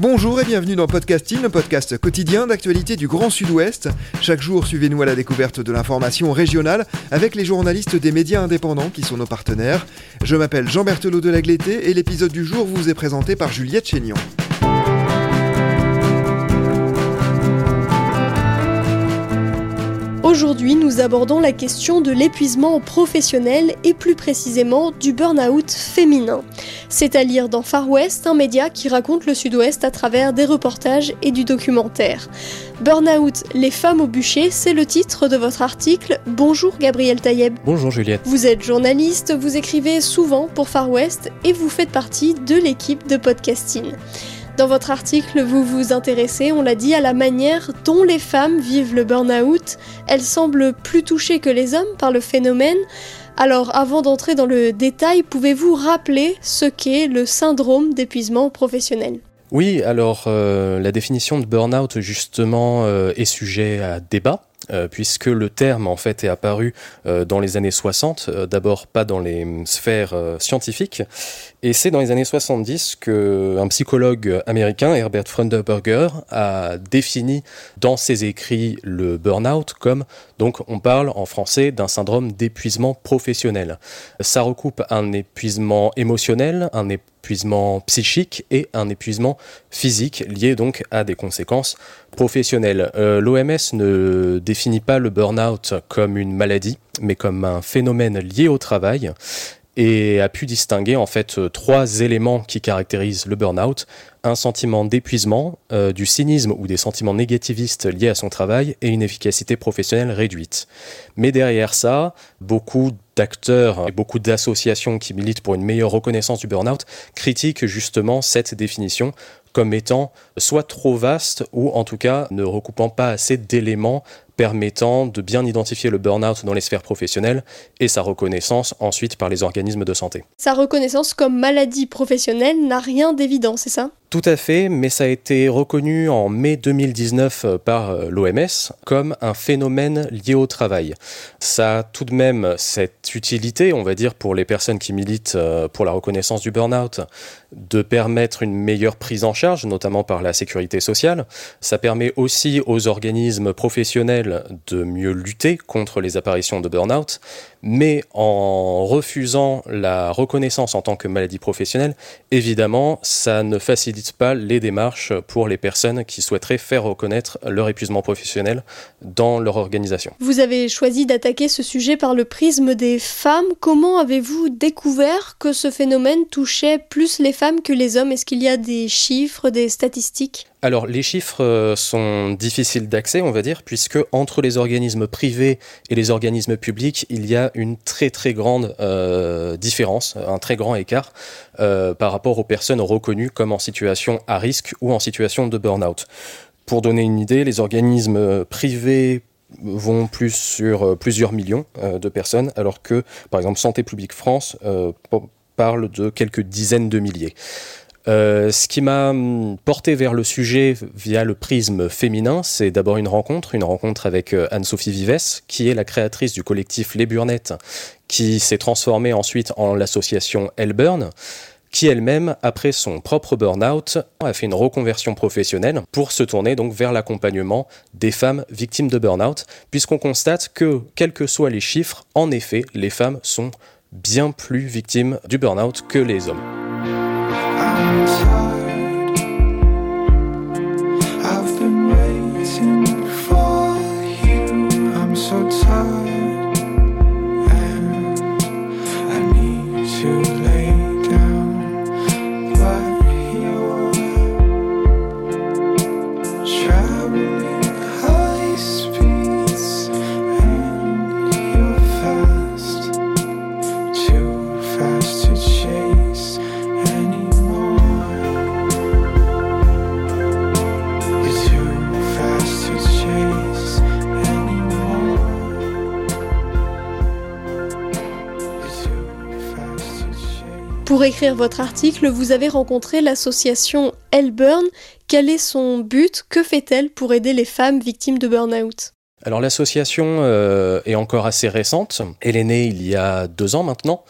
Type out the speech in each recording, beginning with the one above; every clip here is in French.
Bonjour et bienvenue dans Podcasting, le podcast quotidien d'actualité du Grand Sud-Ouest. Chaque jour, suivez-nous à la découverte de l'information régionale avec les journalistes des médias indépendants qui sont nos partenaires. Je m'appelle Jean Berthelot de Lagleté et l'épisode du jour vous est présenté par Juliette Chénion. Aujourd'hui, nous abordons la question de l'épuisement professionnel et plus précisément du burn-out féminin. C'est à lire dans Far West, un média qui raconte le Sud-Ouest à travers des reportages et du documentaire. Burn-out, les femmes au bûcher, c'est le titre de votre article. Bonjour Gabriel Taïeb. Bonjour Juliette. Vous êtes journaliste, vous écrivez souvent pour Far West et vous faites partie de l'équipe de podcasting. Dans votre article, vous vous intéressez, on l'a dit, à la manière dont les femmes vivent le burn-out. Elles semblent plus touchées que les hommes par le phénomène. Alors, avant d'entrer dans le détail, pouvez-vous rappeler ce qu'est le syndrome d'épuisement professionnel? Oui, alors euh, la définition de burn-out, justement, euh, est sujet à débat. Euh, puisque le terme en fait est apparu dans les années 60, euh, d'abord pas dans les sphères scientifiques, et c'est dans les années 70 que un psychologue américain, Herbert Frunderberger, a défini dans ses écrits le burn-out comme donc on parle en français d'un syndrome d'épuisement professionnel. Ça recoupe un épuisement émotionnel, un épuisement psychique et un épuisement physique lié donc à des conséquences professionnelles. L'OMS ne définit pas le burn-out comme une maladie, mais comme un phénomène lié au travail et a pu distinguer en fait trois éléments qui caractérisent le burn-out un sentiment d'épuisement, euh, du cynisme ou des sentiments négativistes liés à son travail et une efficacité professionnelle réduite. Mais derrière ça, beaucoup d'acteurs et beaucoup d'associations qui militent pour une meilleure reconnaissance du burn-out critiquent justement cette définition comme étant soit trop vaste ou en tout cas ne recoupant pas assez d'éléments permettant de bien identifier le burn-out dans les sphères professionnelles et sa reconnaissance ensuite par les organismes de santé. Sa reconnaissance comme maladie professionnelle n'a rien d'évident, c'est ça? Tout à fait, mais ça a été reconnu en mai 2019 euh, par euh, l'OMS comme un phénomène lié au travail. Ça a tout de même cette utilité, on va dire, pour les personnes qui militent euh, pour la reconnaissance du burn-out, de permettre une meilleure prise en charge, notamment par la sécurité sociale. Ça permet aussi aux organismes professionnels de mieux lutter contre les apparitions de burn-out, mais en refusant la reconnaissance en tant que maladie professionnelle, évidemment, ça ne facilite pas les démarches pour les personnes qui souhaiteraient faire reconnaître leur épuisement professionnel dans leur organisation. Vous avez choisi d'attaquer ce sujet par le prisme des femmes. Comment avez-vous découvert que ce phénomène touchait plus les femmes que les hommes? Est-ce qu'il y a des chiffres, des statistiques? Alors les chiffres euh, sont difficiles d'accès, on va dire, puisque entre les organismes privés et les organismes publics, il y a une très très grande euh, différence, un très grand écart euh, par rapport aux personnes reconnues comme en situation à risque ou en situation de burn-out. Pour donner une idée, les organismes privés vont plus sur plusieurs millions de personnes, alors que, par exemple, Santé publique France parle de quelques dizaines de milliers. Euh, ce qui m'a hum, porté vers le sujet via le prisme féminin, c'est d'abord une rencontre, une rencontre avec euh, Anne-Sophie Vives, qui est la créatrice du collectif Les Burnettes, qui s'est transformée ensuite en l'association Elburn qui elle-même, après son propre burn-out, a fait une reconversion professionnelle pour se tourner donc vers l'accompagnement des femmes victimes de burn-out, puisqu'on constate que, quels que soient les chiffres, en effet, les femmes sont bien plus victimes du burn-out que les hommes. I'm tired. Pour écrire votre article, vous avez rencontré l'association Hellburn. Quel est son but? Que fait-elle pour aider les femmes victimes de burn-out? Alors l'association euh, est encore assez récente. Elle est née il y a deux ans maintenant.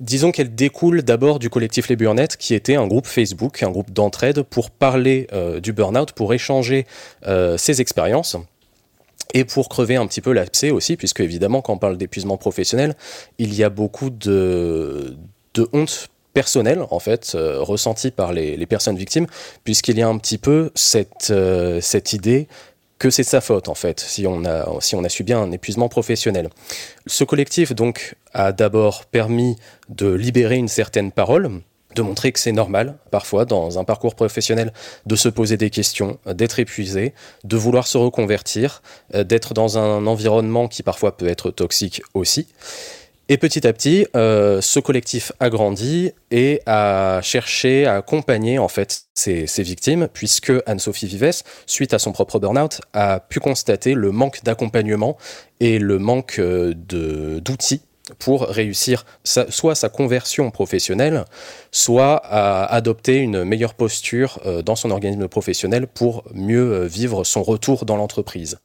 Disons qu'elle découle d'abord du collectif Les Burnettes, qui était un groupe Facebook, un groupe d'entraide pour parler euh, du burn-out, pour échanger euh, ses expériences et pour crever un petit peu l'abcès aussi, puisque évidemment, quand on parle d'épuisement professionnel, il y a beaucoup de, de honte personnelle, en fait, ressentie par les, personnes victimes, puisqu'il y a un petit peu cette, cette idée que c'est sa faute en fait si on a si on a subi un épuisement professionnel. Ce collectif donc a d'abord permis de libérer une certaine parole, de montrer que c'est normal parfois dans un parcours professionnel de se poser des questions, d'être épuisé, de vouloir se reconvertir, euh, d'être dans un environnement qui parfois peut être toxique aussi. Et petit à petit, euh, ce collectif a grandi et a cherché à accompagner en fait ces, victimes, puisque Anne-Sophie Vives, suite à son propre burn-out, a pu constater le manque d'accompagnement et le manque euh, d'outils pour réussir soit sa conversion professionnelle, soit à adopter une meilleure posture euh, dans son organisme professionnel pour mieux vivre son retour dans l'entreprise.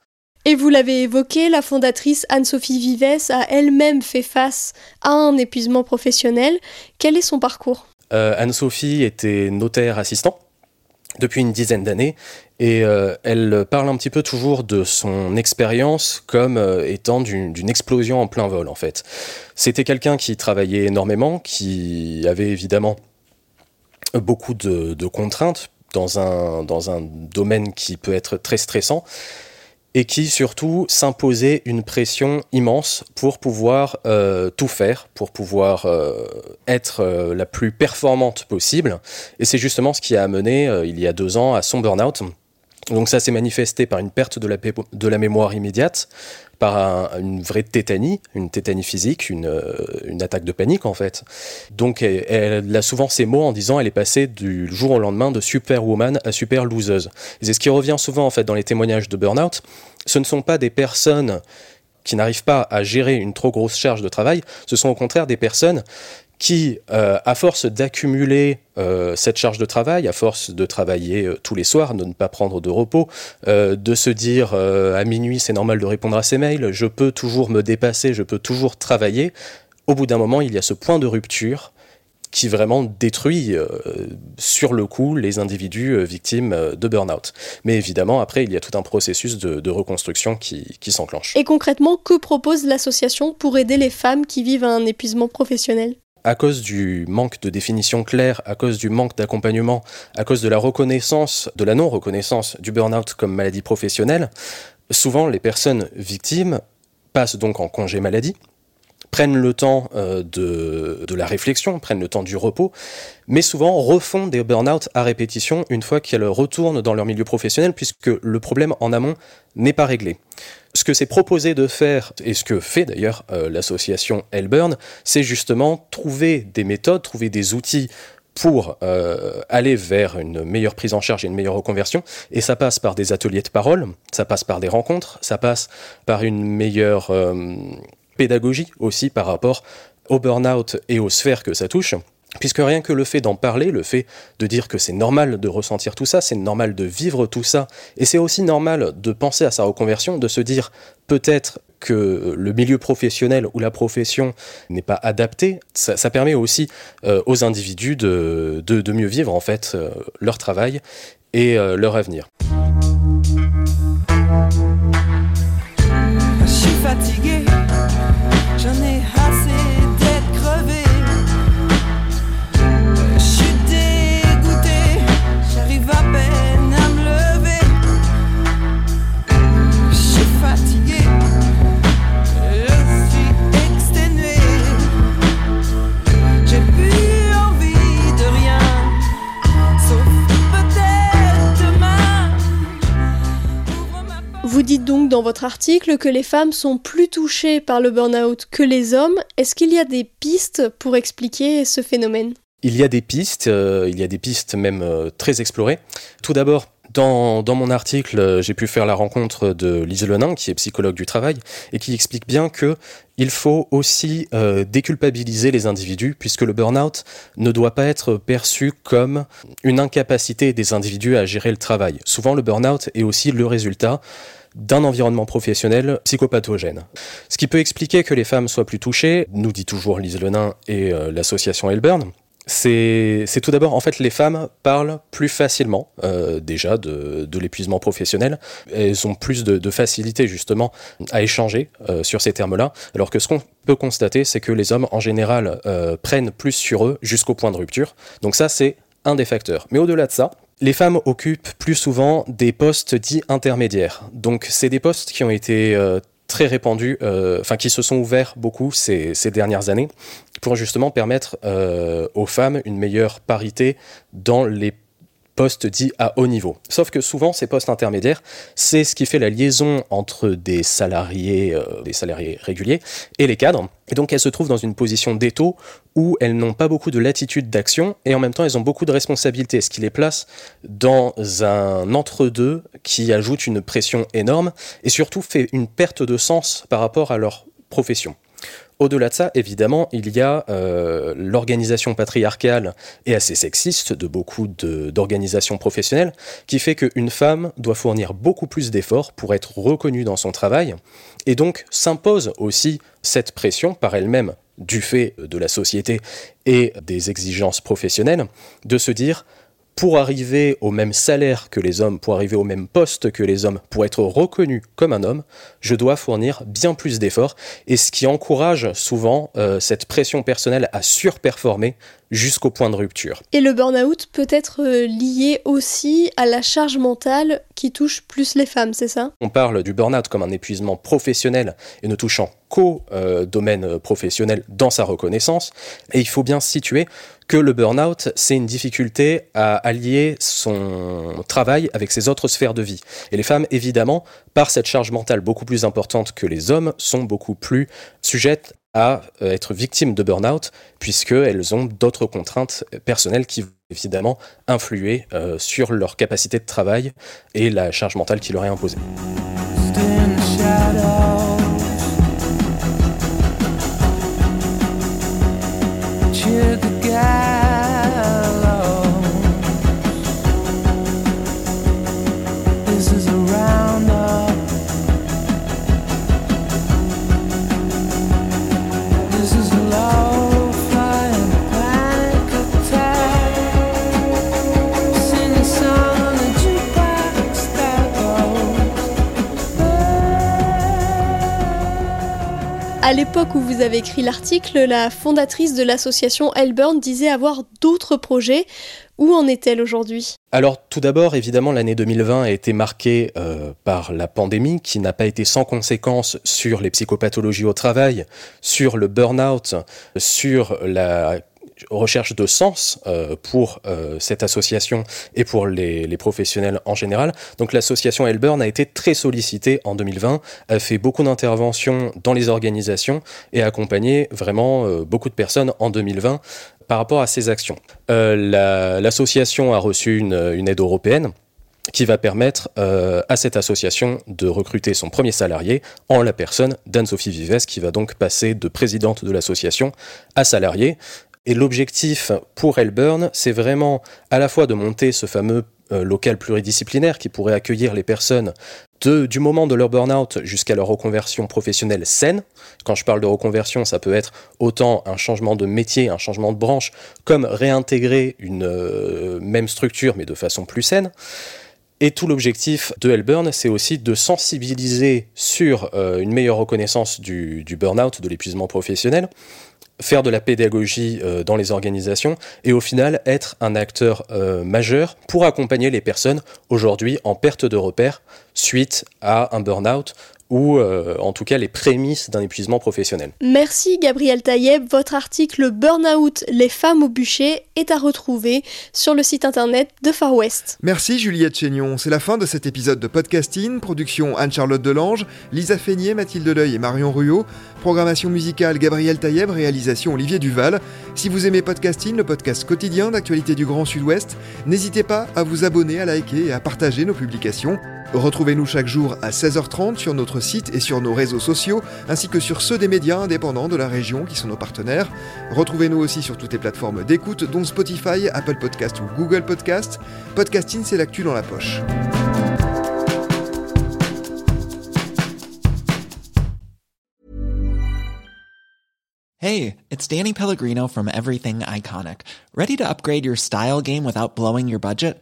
Et vous l'avez évoqué, la fondatrice Anne-Sophie Vives a elle-même fait face à un épuisement professionnel. Quel est son parcours? Euh, Anne-Sophie était notaire assistant depuis une dizaine d'années et euh, elle parle un petit peu toujours de son expérience comme euh, étant d'une explosion en plein vol en fait. C'était quelqu'un qui travaillait énormément, qui avait évidemment beaucoup de, de contraintes dans un, dans un domaine qui peut être très stressant et qui surtout s'imposait une pression immense pour pouvoir euh, tout faire, pour pouvoir euh, être euh, la plus performante possible. Et c'est justement ce qui a amené, il y a deux ans, à son burn-out. Donc ça s'est manifesté par une perte de la, de la mémoire immédiate, par une vraie tétanie, une tétanie physique, une, euh, une, attaque de panique en fait. Donc elle, a souvent ces mots en disant elle est passée du jour au lendemain de superwoman à super loseuse. C'est ce qui revient souvent en fait dans les témoignages de burn-out. Ce ne sont pas des personnes qui n'arrivent pas à gérer une trop grosse charge de travail, ce sont au contraire des personnes qui, euh, à force d'accumuler euh, cette charge de travail, à force de travailler euh, tous les soirs, de ne pas prendre de repos, de se dire à minuit c'est normal de répondre à ses mails, je peux toujours me dépasser, je peux toujours travailler, au bout d'un moment il y a ce point de rupture qui vraiment détruit sur le coup les individus victimes de burn-out. Mais évidemment, après, il y a tout un processus de, reconstruction qui, qui s'enclenche. Et concrètement, que propose l'association pour aider les femmes qui vivent un épuisement professionnel? À cause du manque de définition claire, à cause du manque d'accompagnement, à cause de la reconnaissance, de la non-reconnaissance du burn-out comme maladie professionnelle, souvent les personnes victimes passent donc en congé maladie, prennent le temps euh, de, de, la réflexion, prennent le temps du repos, mais souvent refont des burn-out à répétition une fois qu'elles retournent dans leur milieu professionnel, puisque le problème en amont n'est pas réglé. Ce que c'est proposé de faire, et ce que fait d'ailleurs euh, l'association Hellburn, c'est justement trouver des méthodes, trouver des outils pour euh, aller vers une meilleure prise en charge et une meilleure reconversion. Et ça passe par des ateliers de parole, ça passe par des rencontres, ça passe par une meilleure pédagogie aussi par rapport au burn-out et aux sphères que ça touche. Puisque rien que le fait d'en parler, le fait de dire que c'est normal de ressentir tout ça, c'est normal de vivre tout ça, et c'est aussi normal de penser à sa reconversion, de se dire peut-être que le milieu professionnel ou la profession n'est pas adapté, ça, permet aussi euh, aux individus de, mieux vivre en fait euh, leur travail et euh, leur avenir. Dans votre article que les femmes sont plus touchées par le burn-out que les hommes. Est-ce qu'il y a des pistes pour expliquer ce phénomène? Il y a des pistes, euh, il y a des pistes même euh, très explorées. Tout d'abord, Dans, dans, mon article, j'ai pu faire la rencontre de Lise Lenin, qui est psychologue du travail, et qui explique bien que il faut aussi euh, déculpabiliser les individus, puisque le burn-out ne doit pas être perçu comme une incapacité des individus à gérer le travail. Souvent, le burn-out est aussi le résultat d'un environnement professionnel psychopathogène. Ce qui peut expliquer que les femmes soient plus touchées, nous dit toujours Lise Lenin et euh, l'association Elburn, c'est tout d'abord, en fait, les femmes parlent plus facilement euh, déjà de, l'épuisement professionnel. Elles ont plus de, facilité justement à échanger euh, sur ces termes-là, alors que ce qu'on peut constater, c'est que les hommes en général prennent plus sur eux jusqu'au point de rupture. Donc ça, c'est un des facteurs. Mais au-delà de ça, les femmes occupent plus souvent des postes dits intermédiaires. Donc c'est des postes qui ont été euh, très répandus, euh, enfin qui se sont ouverts beaucoup ces, dernières années, pour justement permettre euh, aux femmes une meilleure parité dans les postes dits à haut niveau. Sauf que souvent, ces postes intermédiaires, c'est ce qui fait la liaison entre des salariés, euh, des salariés réguliers et les cadres. Et donc, elles se trouvent dans une position d'étau où elles n'ont pas beaucoup de latitude d'action et en même temps, elles ont beaucoup de responsabilités, ce qui les place dans un entre-deux qui ajoute une pression énorme et surtout fait une perte de sens par rapport à leur profession. Au-delà de ça, évidemment, il y a euh, l'organisation patriarcale et assez sexiste de beaucoup d'organisations professionnelles qui fait qu'une femme doit fournir beaucoup plus d'efforts pour être reconnue dans son travail et donc s'impose aussi cette pression par elle-même du fait de la société et des exigences professionnelles de se dire pour arriver au même salaire que les hommes, pour arriver au même poste que les hommes, pour être reconnu comme un homme, je dois fournir bien plus d'efforts, et ce qui encourage souvent euh, cette pression personnelle à surperformer jusqu'au point de rupture. Et le burn-out peut être euh, lié aussi à la charge mentale qui touche plus les femmes, c'est ça? On parle du burn-out comme un épuisement professionnel et ne touchant qu'au euh, domaine professionnel dans sa reconnaissance, et il faut bien situer que le burn-out, c'est une difficulté à allier son travail avec ses autres sphères de vie. Et les femmes, évidemment, par cette charge mentale beaucoup plus importante que les hommes, sont beaucoup plus sujettes à euh, être victimes de burn-out, puisqu'elles ont d'autres contraintes personnelles qui vont évidemment influer euh, sur leur capacité de travail et la charge mentale qui leur est imposée. À l'époque où vous avez écrit l'article, la fondatrice de l'association Elburn disait avoir d'autres projets. Où en est-elle aujourd'hui? Alors tout d'abord, évidemment, l'année 2020 a été marquée euh, par la pandémie qui n'a pas été sans conséquence sur les psychopathologies au travail, sur le burn-out, sur la recherche de sens euh, pour euh, cette association et pour les, professionnels en général. Donc l'association Elburn a été très sollicitée en 2020, a fait beaucoup d'interventions dans les organisations et a accompagné vraiment euh, beaucoup de personnes en 2020 par rapport à ces actions. L'association la, a reçu une, aide européenne qui va permettre à cette association de recruter son premier salarié en la personne d'Anne-Sophie Vives, qui va donc passer de présidente de l'association à salarié. Et l'objectif pour Elburn, c'est vraiment à la fois de monter ce fameux euh, local pluridisciplinaire qui pourrait accueillir les personnes du moment de leur burn-out jusqu'à leur reconversion professionnelle saine. Quand je parle de reconversion, ça peut être autant un changement de métier, un changement de branche, comme réintégrer une euh, même structure mais de façon plus saine. Et tout l'objectif de Hellburn, c'est aussi de sensibiliser sur euh, une meilleure reconnaissance du, du burn-out, de l'épuisement professionnel, faire de la pédagogie euh, dans les organisations et au final être un acteur euh, majeur pour accompagner les personnes aujourd'hui en perte de repères suite à un burn-out ou en tout cas les prémices d'un épuisement professionnel. Merci Gabriel Taïeb. Votre article Burnout, les femmes au bûcher est à retrouver sur le site internet de Far West. Merci Juliette Chénion. C'est la fin de cet épisode de podcasting. Production Anne-Charlotte Delange, Lisa Feignet, Mathilde Leuil et Marion Ruot. Programmation musicale Gabriel Taïeb, réalisation Olivier Duval. Si vous aimez podcasting, le podcast quotidien d'actualité du Grand Sud-Ouest, n'hésitez pas à vous abonner, à liker et à partager nos publications. Retrouvez-nous chaque jour à 16h30 sur notre site et sur nos réseaux sociaux, ainsi que sur ceux des médias indépendants de la région qui sont nos partenaires. Retrouvez-nous aussi sur toutes les plateformes d'écoute, dont Spotify, Apple Podcast ou Google Podcast. Podcasting, c'est l'actu dans la poche. Hey, it's Danny Pellegrino from Everything Iconic. Ready to upgrade your style game without blowing your budget?